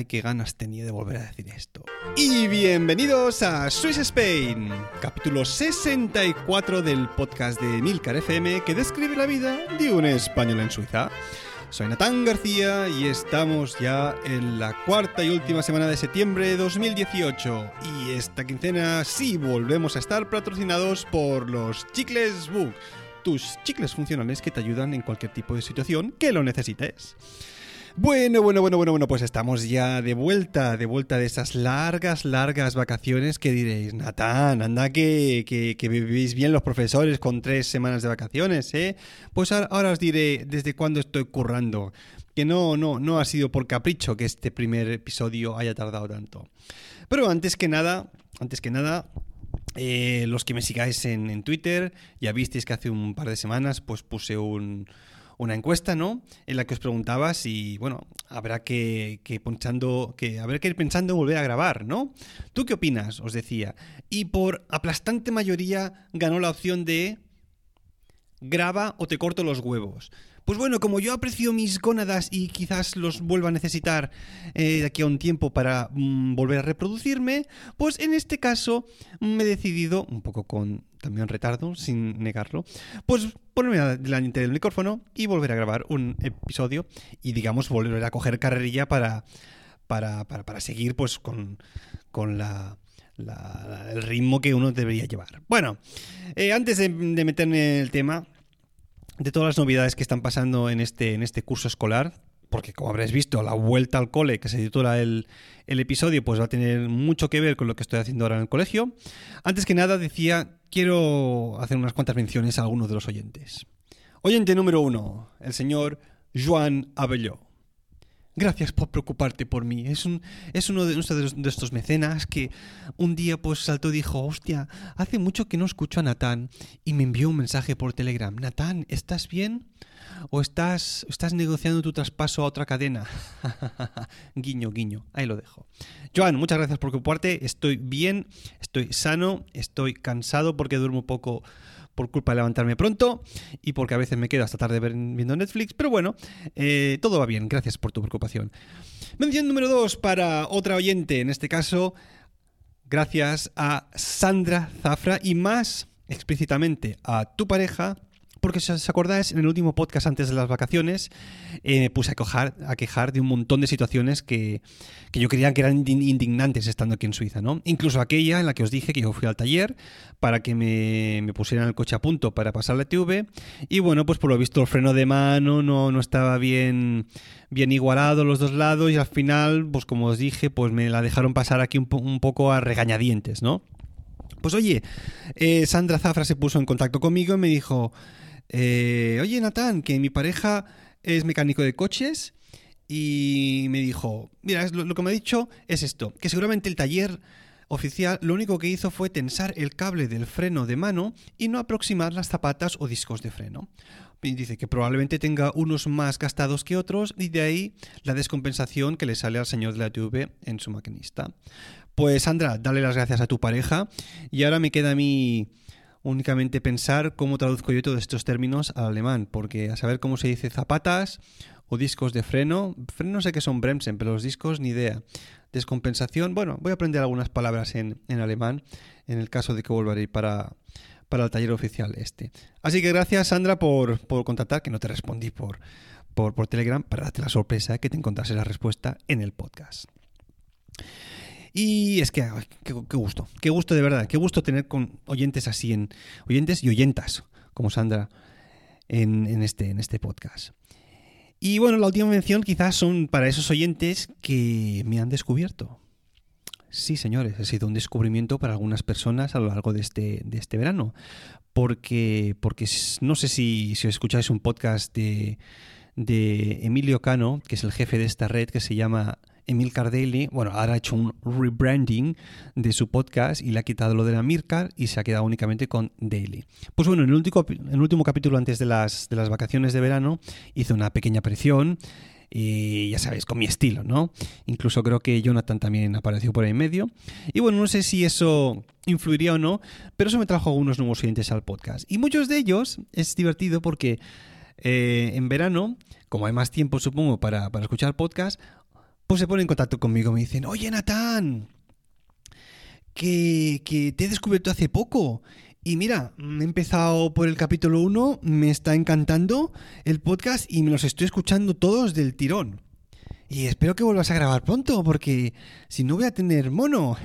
Ay, qué ganas tenía de volver a decir esto. Y bienvenidos a Swiss Spain, capítulo 64 del podcast de Milcar FM que describe la vida de un español en Suiza. Soy Natán García y estamos ya en la cuarta y última semana de septiembre de 2018. Y esta quincena sí volvemos a estar patrocinados por los Chicles Book, tus chicles funcionales que te ayudan en cualquier tipo de situación que lo necesites. Bueno, bueno, bueno, bueno, bueno, pues estamos ya de vuelta, de vuelta de esas largas, largas vacaciones que diréis, Natán, anda que, que, que vivís bien los profesores con tres semanas de vacaciones, ¿eh? Pues ahora, os diré desde cuándo estoy currando, que no, no, no ha sido por capricho que este primer episodio haya tardado tanto. Pero antes que nada, antes que nada, eh, los que me sigáis en, en Twitter, ya visteis que hace un par de semanas pues puse un una encuesta, ¿no? En la que os preguntaba si, bueno, habrá que, que pensando, que que ir pensando en volver a grabar, ¿no? ¿Tú qué opinas? Os decía. Y por aplastante mayoría ganó la opción de graba o te corto los huevos. Pues bueno, como yo aprecio mis gónadas y quizás los vuelva a necesitar eh, de aquí a un tiempo para mm, volver a reproducirme, pues en este caso me he decidido, un poco con también retardo, sin negarlo, pues ponerme delante del micrófono y volver a grabar un episodio y digamos volver a coger carrerilla para, para, para, seguir pues con, con la, la, el ritmo que uno debería llevar. Bueno, eh, antes de meterme en el tema, de todas las novedades que están pasando en este, en este curso escolar, porque como habréis visto, la vuelta al cole que se titula el, el, episodio, pues va a tener mucho que ver con lo que estoy haciendo ahora en el colegio. Antes que nada, decía, quiero hacer unas cuantas menciones a algunos de los oyentes. Oyente número uno, el señor Joan Abelló. Gracias por preocuparte por mí. Es, un, es uno de, de, estos mecenas que un día pues saltó y dijo, hostia, hace mucho que no escucho a Natán y me envió un mensaje por Telegram. Natán, ¿estás bien? ¿O estás, estás negociando tu traspaso a otra cadena? guiño, guiño. Ahí lo dejo. Joan, muchas gracias por preocuparte. Estoy bien, estoy sano, estoy cansado porque duermo poco por culpa de levantarme pronto y porque a veces me quedo hasta tarde viendo Netflix, pero bueno, eh, todo va bien, gracias por tu preocupación. Mención número 2 para otra oyente, en este caso, gracias a Sandra Zafra y más explícitamente a tu pareja porque si os acordáis, en el último podcast antes de las vacaciones eh, me puse a, cojar, a, quejar de un montón de situaciones que, que, yo creía que eran indignantes estando aquí en Suiza, ¿no? Incluso aquella en la que os dije que yo fui al taller para que me, pusieran el coche a punto para pasar la TV y bueno, pues por lo visto el freno de mano no, no estaba bien, bien igualado los dos lados y al final, pues como os dije, pues me la dejaron pasar aquí un, po un poco a regañadientes, ¿no? Pues oye, eh, Sandra Zafra se puso en contacto conmigo y me dijo... Eh, Oye, Natán, que mi pareja es mecánico de coches y me dijo, mira, lo, que me ha dicho es esto, que seguramente el taller oficial lo único que hizo fue tensar el cable del freno de mano y no aproximar las zapatas o discos de freno. Dice que probablemente tenga unos más gastados que otros y de ahí la descompensación que le sale al señor de la TV en su maquinista. Pues Sandra, dale las gracias a tu pareja y ahora me queda a mí únicamente pensar cómo traduzco yo todos estos términos al alemán, porque a saber cómo se dice zapatas o discos de freno, freno sé que son Bremsen, pero los discos ni idea. Descompensación, bueno, voy a aprender algunas palabras en, alemán en el caso de que vuelva a ir para, para el taller oficial este. Así que gracias Sandra por, por contactar, que no te respondí por, por, por Telegram, para darte la sorpresa que te encontrase la respuesta en el podcast. Y es que, qué, gusto, qué gusto de verdad, qué gusto tener con oyentes así, en oyentes y oyentas, como Sandra, en, este, en este podcast. Y bueno, la última mención quizás son para esos oyentes que me han descubierto. Sí, señores, ha sido un descubrimiento para algunas personas a lo largo de este, de este verano. Porque, porque no sé si, si escucháis un podcast de, de Emilio Cano, que es el jefe de esta red, que se llama Emil Cardelli, bueno, ahora ha hecho un rebranding de su podcast y le ha quitado lo de la Mircar y se ha quedado únicamente con Daily. Pues bueno, en el último, capítulo antes de las, vacaciones de verano hice una pequeña presión y ya sabéis, con mi estilo, ¿no? Incluso creo que Jonathan también apareció por ahí en medio. Y bueno, no sé si eso influiría o no, pero eso me trajo algunos nuevos oyentes al podcast. Y muchos de ellos es divertido porque eh, en verano, como hay más tiempo supongo para, para escuchar podcast, pues se ponen en contacto conmigo, me dicen, oye Natán, que, que te he descubierto hace poco. Y mira, he empezado por el capítulo 1, me está encantando el podcast y me los estoy escuchando todos del tirón. Y espero que vuelvas a grabar pronto, porque si no voy a tener mono.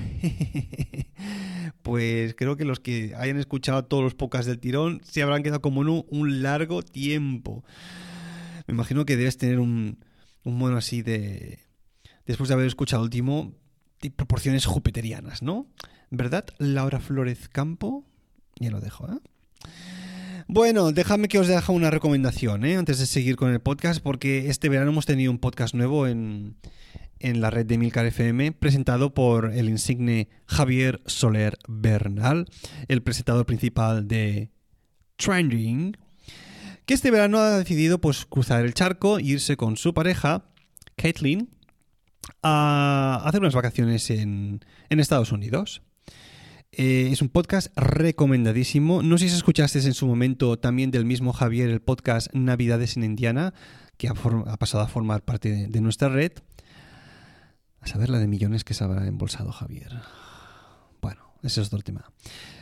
pues creo que los que hayan escuchado todos los podcasts del tirón se habrán quedado como en un, largo tiempo. Me imagino que debes tener un, un mono así de, después de haber escuchado el último, proporciones jupiterianas, ¿no? ¿Verdad, Laura Flores Campo? Ya lo dejo, ¿eh? Bueno, déjame que os deje una recomendación, ¿eh? Antes de seguir con el podcast, porque este verano hemos tenido un podcast nuevo en, en la red de Milcar FM, presentado por el insigne Javier Soler Bernal, el presentador principal de Trending, que este verano ha decidido pues cruzar el charco e irse con su pareja, Caitlin, a hacer unas vacaciones en, Estados Unidos. Eh, es un podcast recomendadísimo. No sé si escuchaste en su momento también del mismo Javier el podcast Navidades en Indiana, que ha, pasado a formar parte de, nuestra red. A saber la de millones que se habrá embolsado Javier. Bueno, ese es otro tema.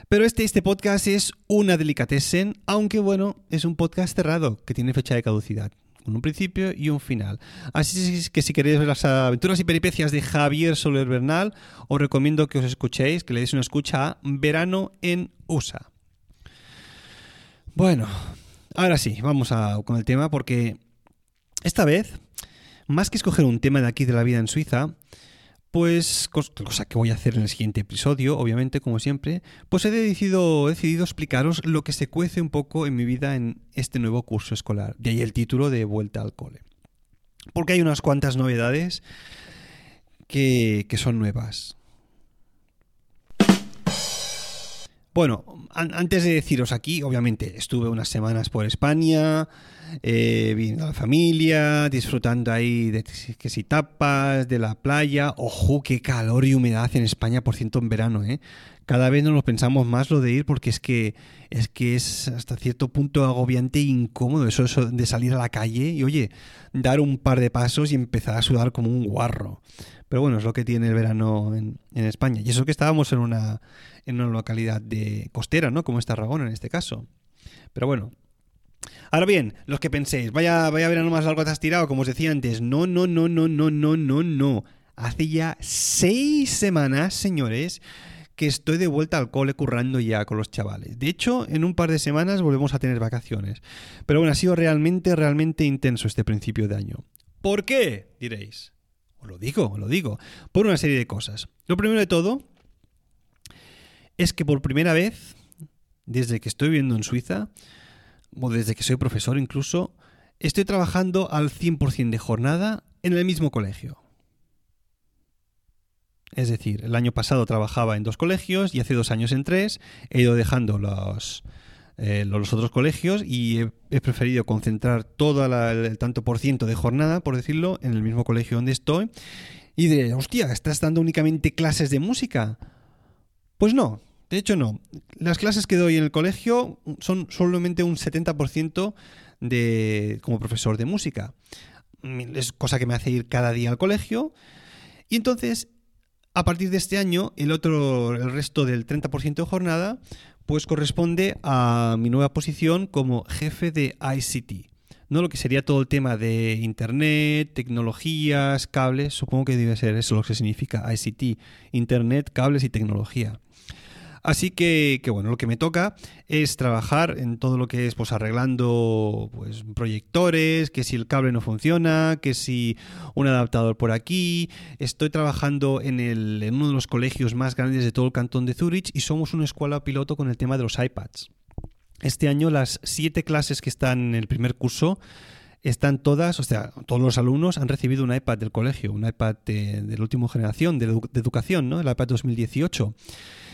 Pero este, este podcast es una delicatessen, aunque bueno, es un podcast cerrado que tiene fecha de caducidad un principio y un final. Así que si queréis ver las aventuras y peripecias de Javier Soler Bernal, os recomiendo que os escuchéis, que le deis una escucha a Verano en USA. Bueno, ahora sí, vamos a, con el tema porque esta vez, más que escoger un tema de aquí de la vida en Suiza, pues, cosa que voy a hacer en el siguiente episodio, obviamente, como siempre, pues he decidido, explicaros lo que se cuece un poco en mi vida en este nuevo curso escolar. De ahí el título de Vuelta al Cole. Porque hay unas cuantas novedades que son nuevas. Bueno, antes de deciros aquí, obviamente estuve unas semanas por España, eh, viendo a la familia, disfrutando ahí de que si tapas, de la playa. Ojo, qué calor y humedad en España, por ciento en verano, ¿eh? Cada vez nos lo pensamos más lo de ir porque es que es que es hasta cierto punto agobiante e incómodo eso, eso de salir a la calle y oye, dar un par de pasos y empezar a sudar como un guarro. Pero bueno, es lo que tiene el verano en, España. Y eso que estábamos en una, en una localidad de costera, ¿no? Como es Tarragona en este caso. Pero bueno. Ahora bien, los que penséis, vaya, vaya verano más largo te has tirado, como os decía antes. No, no, no, no, no, no, no, no. Hace ya seis semanas, señores, que estoy de vuelta al cole currando ya con los chavales. De hecho, en un par de semanas volvemos a tener vacaciones. Pero bueno, ha sido realmente, realmente intenso este principio de año. ¿Por qué? Diréis lo digo, lo digo, por una serie de cosas. Lo primero de todo es que por primera vez, desde que estoy viviendo en Suiza, o desde que soy profesor incluso, estoy trabajando al 100% de jornada en el mismo colegio. Es decir, el año pasado trabajaba en dos colegios y hace dos años en tres. He ido dejando los, eh, los otros colegios y he, preferido concentrar todo el tanto por ciento de jornada, por decirlo, en el mismo colegio donde estoy. Y de, hostia, ¿estás dando únicamente clases de música? Pues no, De hecho, no. Las clases que doy en el colegio son solamente un 70% de, como profesor de música. Es cosa que me hace ir cada día al colegio. Y entonces, a partir de este año, el otro, el resto del 30% de jornada, pues corresponde a mi nueva posición como jefe de ICT. ¿no? Lo que sería todo el tema de Internet, tecnologías, cables, supongo que debe ser eso lo que significa ICT, Internet, cables y tecnología. Así que, bueno, lo que me toca es trabajar en todo lo que es pues arreglando pues, proyectores, que si el cable no funciona, que si un adaptador por aquí. Estoy trabajando en, el, en uno de los colegios más grandes de todo el cantón de Zurich y somos una escuela piloto con el tema de los iPads. Este año las siete clases que están en el primer curso están todas, o sea, todos los alumnos han recibido un iPad del colegio, un iPad de, la última generación de, educación, ¿no? El iPad 2018.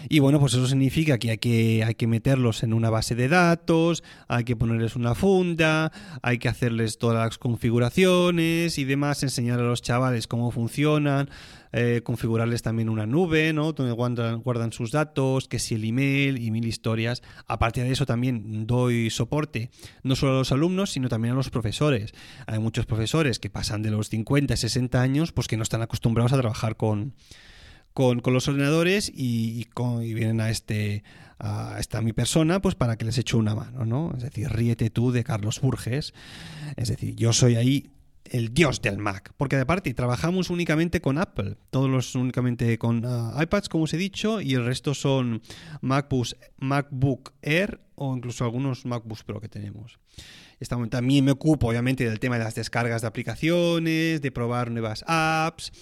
Y bueno, pues eso significa que hay, que hay que meterlos en una base de datos, hay que ponerles una funda, hay que hacerles todas las configuraciones y demás, enseñar a los chavales cómo funcionan, eh, configurarles también una nube, ¿no? Donde guardan, sus datos, que si el email y mil historias. Aparte de eso también doy soporte no solo a los alumnos, sino también a los profesores. Hay muchos profesores que pasan de los 50, 60 años, pues que no están acostumbrados a trabajar con con, los ordenadores y, vienen a este a esta mi persona pues para que les eche una mano, ¿no? Es decir, ríete tú de Carlos Burges. Es decir, yo soy ahí el dios del Mac, porque aparte trabajamos únicamente con Apple, todos los únicamente con ah, iPads, como os he dicho, y el resto son MacBooks, MacBook Air o incluso algunos MacBooks Pro que tenemos. También me ocupo, obviamente, del tema de las descargas de aplicaciones, de probar nuevas apps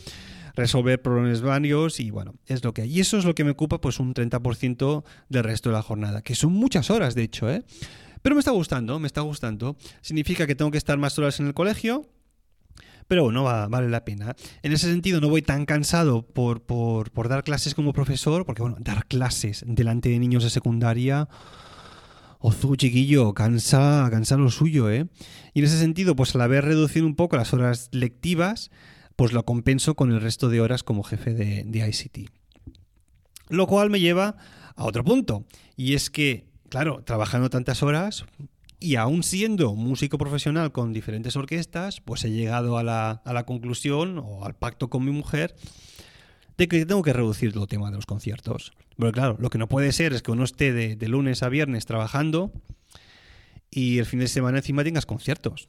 resolver problemas varios y bueno, es lo que hay. Y eso es lo que me ocupa pues un 30% del resto de la jornada, que son muchas horas de hecho, ¿eh? Pero me está gustando, me está gustando. Significa que tengo que estar más horas en el colegio, pero bueno, vale la pena. En ese sentido no voy tan cansado por, por, dar clases como profesor, porque bueno, dar clases delante de niños de secundaria... Ozu, chiquillo, cansa, cansa lo suyo, ¿eh? Y en ese sentido, pues al haber reducido un poco las horas lectivas, pues lo compenso con el resto de horas como jefe de, ICT. Lo cual me lleva a otro punto, y es que, claro, trabajando tantas horas, y aún siendo músico profesional con diferentes orquestas, pues he llegado a la, conclusión o al pacto con mi mujer de que tengo que reducir el tema de los conciertos. Pero claro, lo que no puede ser es que uno esté de, de lunes a viernes trabajando y el fin de semana encima tengas conciertos.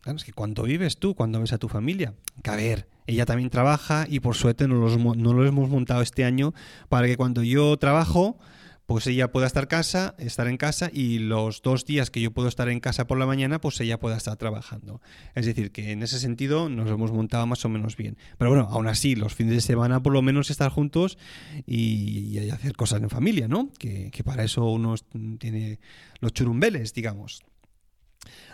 Claro, es que cuando vives tú, cuando ves a tu familia, que a ver, ella también trabaja y por suerte no, no lo hemos montado este año para que cuando yo trabajo, pues ella pueda estar casa, estar en casa y los dos días que yo puedo estar en casa por la mañana, pues ella pueda estar trabajando. Es decir, que en ese sentido nos hemos montado más o menos bien. Pero bueno, aún así, los fines de semana por lo menos estar juntos y, hacer cosas en familia, ¿no? Que, que, para eso uno tiene los churumbeles, digamos.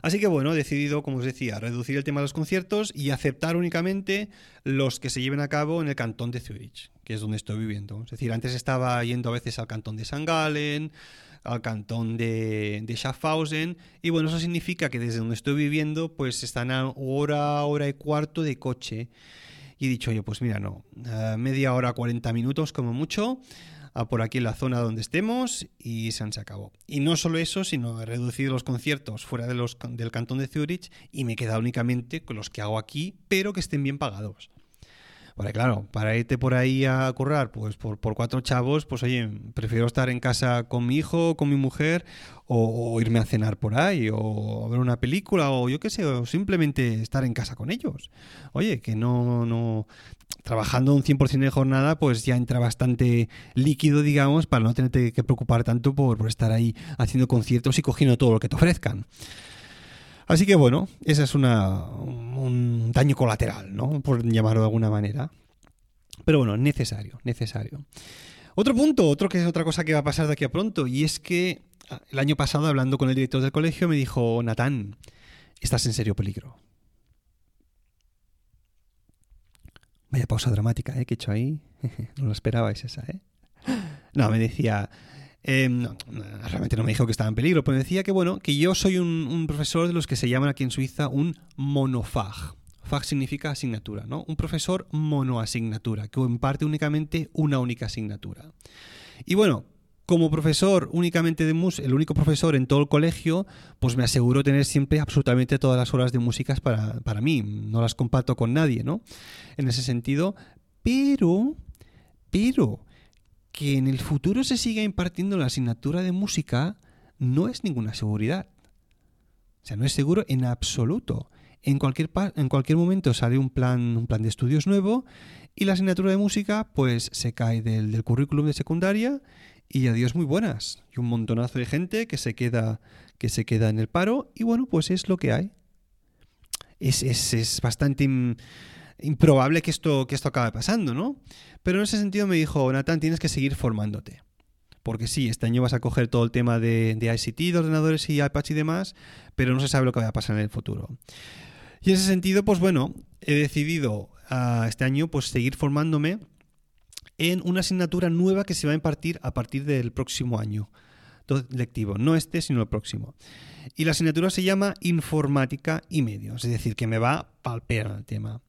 Así que bueno, he decidido, como os decía, reducir el tema de los conciertos y aceptar únicamente los que se lleven a cabo en el cantón de Zurich, que es donde estoy viviendo. Es decir, antes estaba yendo a veces al cantón de St. Gallen, al cantón de, de, Schaffhausen, y bueno, eso significa que desde donde estoy viviendo, pues están a hora, hora y cuarto de coche. Y he dicho yo, pues mira, no, media hora, 40 minutos como mucho por aquí en la zona donde estemos y se acabó. Y no solo eso, sino he reducido los conciertos fuera del cantón de Zurich y me he quedado únicamente con los que hago aquí, pero que estén bien pagados. Vale, claro, para irte por ahí a currar, pues por, por, cuatro chavos, pues oye, prefiero estar en casa con mi hijo, con mi mujer, o, irme a cenar por ahí, o ver una película, o yo qué sé, o simplemente estar en casa con ellos. Oye, que no, no, trabajando un 100% de jornada, pues ya entra bastante líquido, digamos, para no tenerte que preocupar tanto por, por estar ahí haciendo conciertos y cogiendo todo lo que te ofrezcan. Así que bueno, ese es una, un daño colateral, ¿no? Por llamarlo de alguna manera. Pero bueno, necesario, necesario. Otro punto, otro que es otra cosa que va a pasar de aquí a pronto, y es que ah, el año pasado, hablando con el director del colegio, me dijo, Natán, estás en serio peligro. Vaya pausa dramática, ¿eh? Que he hecho ahí. no lo esperabais esa, ¿eh? No, me decía, Em, realmente no me dijo que estaba en peligro, pero me decía que bueno, que yo soy un, profesor de los que se llaman aquí en Suiza un monofag. Fag significa asignatura, ¿no? Un profesor monoasignatura, que imparte únicamente una única asignatura. Y bueno, como profesor únicamente de música, el único profesor en todo el colegio, pues me aseguro tener siempre absolutamente todas las horas de música para, para mí. No las comparto con nadie, ¿no? En ese sentido. Pero, pero, que en el futuro se siga impartiendo la asignatura de música no es ninguna seguridad. O sea, no es seguro en absoluto. En cualquier, en cualquier momento sale un plan, un plan de estudios nuevo y la asignatura de música pues se cae del, del currículum de secundaria y adiós muy buenas. Y un montonazo de gente que se queda, que se queda en el paro y bueno, pues es lo que hay. Es, es, es bastante improbable que esto, que esto acabe pasando, ¿no? Pero en ese sentido me dijo, Nathan, tienes que seguir formándote. Porque sí, este año vas a coger todo el tema de, de ICT, de ordenadores y iPads y demás, pero no se sabe lo que va a pasar en el futuro. Y en ese sentido, pues bueno, he decidido uh, este año pues seguir formándome en una asignatura nueva que se va a impartir a partir del próximo año lectivo, no este, sino el próximo. Y la asignatura se llama Informática y Medios, es decir, que me va a palpear el tema.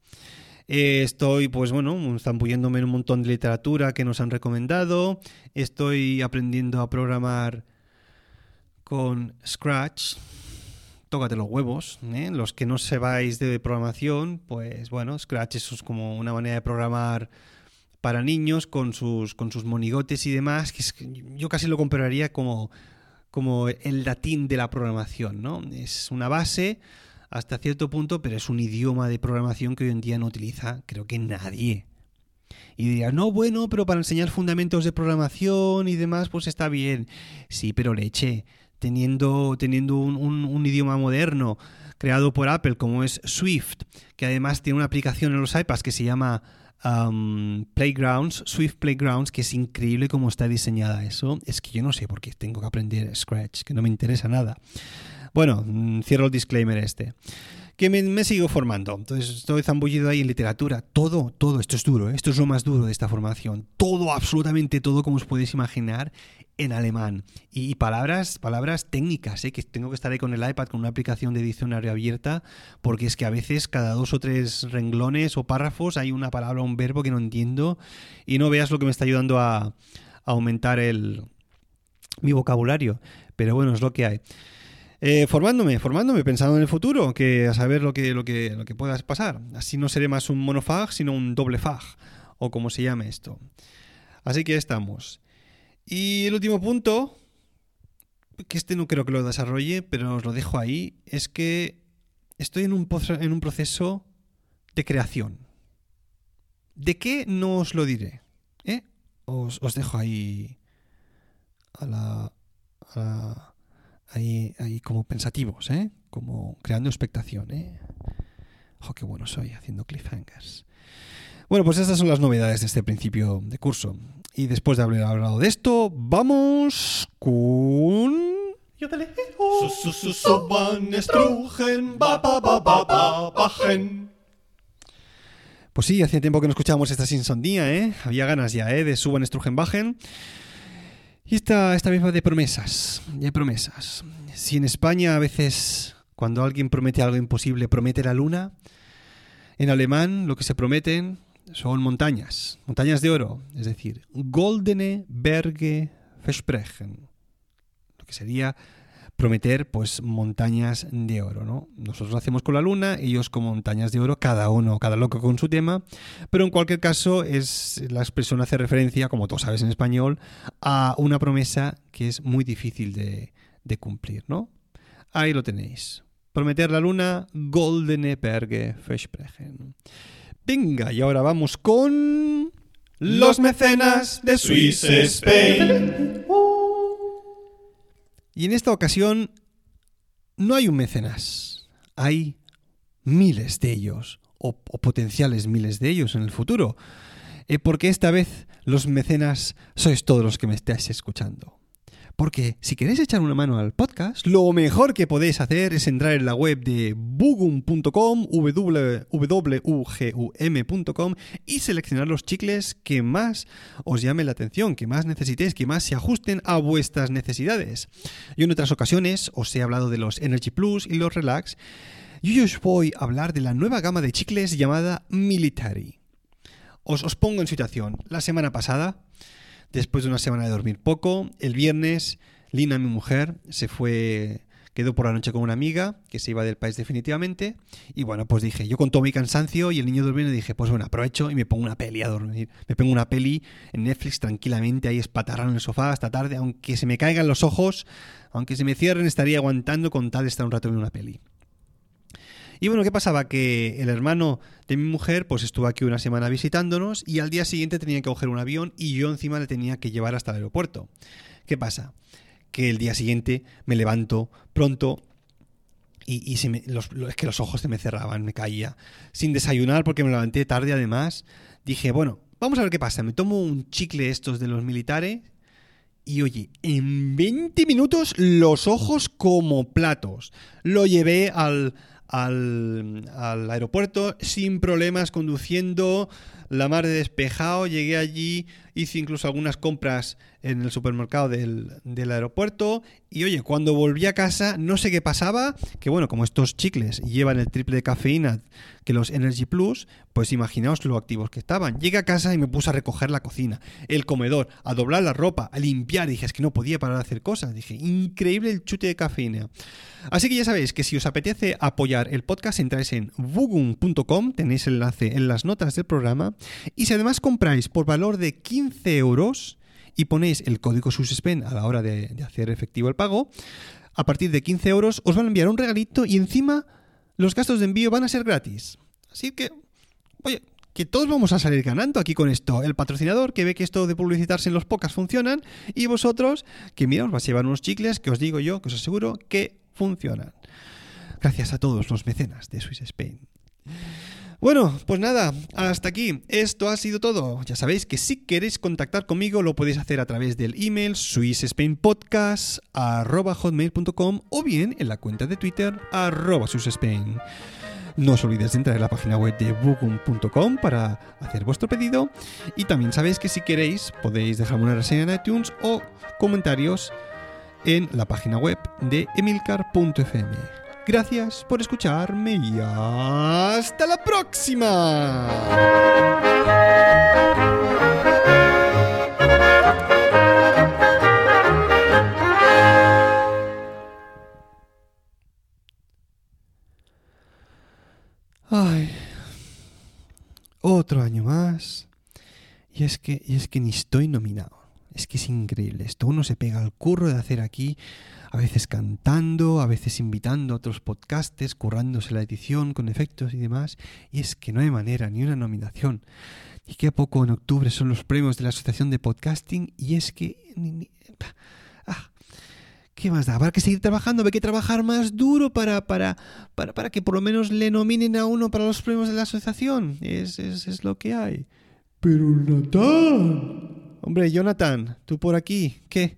Eh, estoy, pues bueno, zambulléndome en un montón de literatura que nos han recomendado. Estoy aprendiendo a programar con Scratch. Tócate los huevos. ¿eh? Los que no sepáis de programación, pues bueno, Scratch es como una manera de programar para niños con sus, con sus monigotes y demás, que, yo casi lo compararía como, como el latín de la programación, ¿no? Es una base hasta cierto punto, pero es un idioma de programación que hoy en día no utiliza creo que nadie. Y diría, no, bueno, pero para enseñar fundamentos de programación y demás, pues está bien. Sí, pero leche, teniendo, teniendo un, idioma moderno creado por Apple como es Swift, que además tiene una aplicación en los iPads que se llama um, Playgrounds, Swift Playgrounds, que es increíble cómo está diseñada eso. Es que yo no sé por qué tengo que aprender Scratch, que no me interesa nada. Bueno, mm, cierro el disclaimer este. Que me, sigo formando. Entonces estoy zambullido ahí en literatura. Todo, todo, esto es duro, ¿eh? esto es lo más duro de esta formación. Todo, absolutamente todo, como os podéis imaginar, en alemán. Y, palabras, palabras técnicas, ¿eh? que tengo que estar ahí con el iPad con una aplicación de diccionario abierta, porque es que a veces cada dos o tres renglones o párrafos hay una palabra o un verbo que no entiendo y no veas lo que me está ayudando a, a aumentar el, mi vocabulario. Pero bueno, es lo que hay. Eh, formándome, formándome, pensando en el futuro, que a saber lo que, lo que, lo que pueda pasar. Así no seré más un monofag, sino un doble fag, o como se llame esto. Así que estamos. Y el último punto, que este no creo que lo desarrolle, pero os lo dejo ahí, es que estoy en un, proceso de creación. ¿De qué no os lo diré? ¿Eh? Os, os dejo ahí a la, a la ahí, ahí como pensativos, ¿eh? como creando expectación. ¿eh? ¡Oh, qué bueno soy haciendo cliffhangers! Bueno, pues estas son las novedades de este principio de curso. Y después de haber hablado de esto, vamos con... Pues sí, hacía tiempo que no escuchábamos esta sinsondía, ¿eh? Había ganas ya, ¿eh? De Suban Strugenbachen. Y esta, esta misma de promesas, de promesas. Si en España a veces cuando alguien promete algo imposible promete la luna, en alemán lo que se prometen son montañas, montañas de oro, es decir, goldene Berge versprechen, lo que sería prometer pues montañas de oro, ¿no? Nosotros hacemos con la luna, ellos con montañas de oro, cada uno, cada loco con su tema, pero en cualquier caso es la expresión hace referencia, como tú sabes en español, a una promesa que es muy difícil de, de cumplir, ¿no? Ahí lo tenéis. Prometer la luna, Goldene Berge Versprechen. Venga, y ahora vamos con... Los mecenas de Swiss Spain. Y en esta ocasión no hay un mecenas, hay miles de ellos, o, potenciales miles de ellos en el futuro, eh, porque esta vez los mecenas sois todos los que me estáis escuchando. Porque si queréis echar una mano al podcast, lo mejor que podéis hacer es entrar en la web de bugum.com, www.ugum.com y seleccionar los chicles que más os llamen la atención, que más necesitéis, que más se ajusten a vuestras necesidades. Yo en otras ocasiones os he hablado de los Energy Plus y los Relax, y hoy os voy a hablar de la nueva gama de chicles llamada Military. Os pongo en situación. La semana pasada después de una semana de dormir poco. El viernes, Lina, mi mujer, se fue, quedó por la noche con una amiga que se iba del país definitivamente. Y bueno, pues dije, yo con todo mi cansancio y el niño durmiendo, dije, pues bueno, aprovecho y me pongo una peli a dormir. Me pongo una peli en Netflix tranquilamente, ahí espatarrado en el sofá hasta tarde, aunque se me caigan los ojos, aunque se me cierren, estaría aguantando con tal de estar un rato viendo una peli. Y bueno, ¿qué pasaba? Que el hermano de mi mujer pues estuvo aquí una semana visitándonos y al día siguiente tenía que coger un avión y yo encima le tenía que llevar hasta el aeropuerto. ¿Qué pasa? Que el día siguiente me levanto pronto y, me, los, es que los ojos se me cerraban, me caía. Sin desayunar porque me levanté tarde además. Dije, bueno, vamos a ver qué pasa. Me tomo un chicle estos de los militares y oye, en 20 minutos los ojos como platos. Lo llevé al, al, al, aeropuerto sin problemas conduciendo la mar de despejado. Llegué allí, hice incluso algunas compras en el supermercado del, del, aeropuerto. Y oye, cuando volví a casa, no sé qué pasaba, que bueno, como estos chicles llevan el triple de cafeína que los Energy Plus, pues imaginaos lo activos que estaban. Llegué a casa y me puse a recoger la cocina, el comedor, a doblar la ropa, a limpiar. Dije, es que no podía parar de hacer cosas. Dije, increíble el chute de cafeína. Así que ya sabéis que si os apetece apoyar el podcast, entráis en bugum.com, tenéis el enlace en las notas del programa. Y si además compráis por valor de 15 euros y ponéis el código SUSSPEN a la hora de, hacer efectivo el pago, a partir de 15 euros os van a enviar un regalito y encima los gastos de envío van a ser gratis. Así que, oye, que todos vamos a salir ganando aquí con esto. El patrocinador que ve que esto de publicitarse en los pocas funcionan y vosotros que mira, os vais a llevar unos chicles que os digo yo, que os aseguro que funcionan. Gracias a todos los mecenas de Swiss Spain. Bueno, pues nada, hasta aquí. Esto ha sido todo. Ya sabéis que si queréis contactar conmigo lo podéis hacer a través del email swissspainpodcast.com o bien en la cuenta de Twitter arroba swissspain. No os olvidéis de entrar en la página web de bugum.com para hacer vuestro pedido. Y también sabéis que si queréis podéis dejarme una reseña en iTunes o comentarios en la página web de emilcar.fm. Gracias por escucharme y hasta la próxima. Ay, otro año más. Y es que, y es que ni estoy nominado. Es que es increíble esto. Uno se pega al curro de hacer aquí, a veces cantando, a veces invitando a otros podcastes, currándose la edición con efectos y demás. Y es que no hay manera, ni una nominación. Y que a poco en octubre son los premios de la Asociación de Podcasting. Y es que... Ah, ¿Qué más da? Habrá que seguir trabajando, hay que trabajar más duro para, para, para, para que por lo menos le nominen a uno para los premios de la asociación. Es, es, es lo que hay. Pero Natán. Hombre, Jonathan, tú por aquí, ¿qué?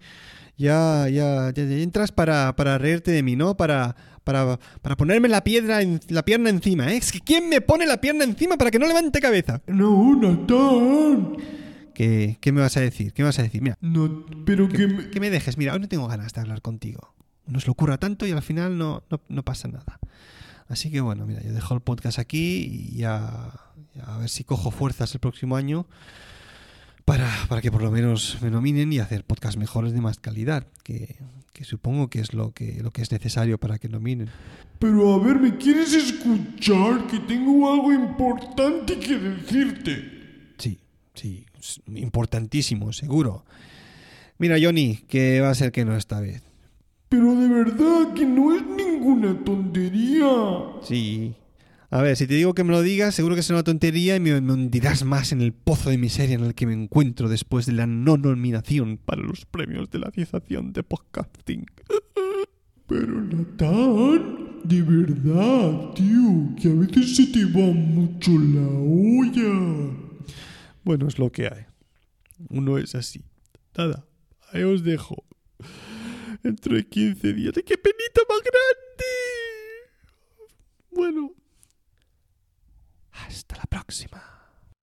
Ya, ya, ya, entras para, para reírte de mí, ¿no? Para, para, para ponerme la piedra en, la pierna encima, ¿eh? Es que ¿quién me pone la pierna encima para que no levante cabeza? No, Natán. ¿Qué, ¿Qué, me vas a decir? ¿Qué me vas a decir? Mira. No, pero que, que, me... que me dejes. Mira, hoy no tengo ganas de hablar contigo. Nos lo ocurra tanto y al final no, no, no, pasa nada. Así que bueno, mira, yo dejo el podcast aquí y ya, ya, a ver si cojo fuerzas el próximo año para, para que por lo menos me nominen y hacer podcasts mejores de más calidad, que, que supongo que es lo que, lo que es necesario para que nominen. Pero a ver, ¿me quieres escuchar? Que tengo algo importante que decirte. Sí, sí, importantísimo, seguro. Mira, Johnny, que va a ser que no esta vez. Pero de verdad que no es ninguna tontería. Sí. A ver, si te digo que me lo digas, seguro que es una tontería y me, me hundirás más en el pozo de miseria en el que me encuentro después de la no nominación para los premios de la Asociación de Podcasting. Pero Natán, de verdad, tío, que a veces se te va mucho la olla. Bueno, es lo que hay. Uno es así. Nada, ahí os dejo. Dentro de 15 días. ¡Ay, qué penita más grande! Bueno. Hasta la próxima.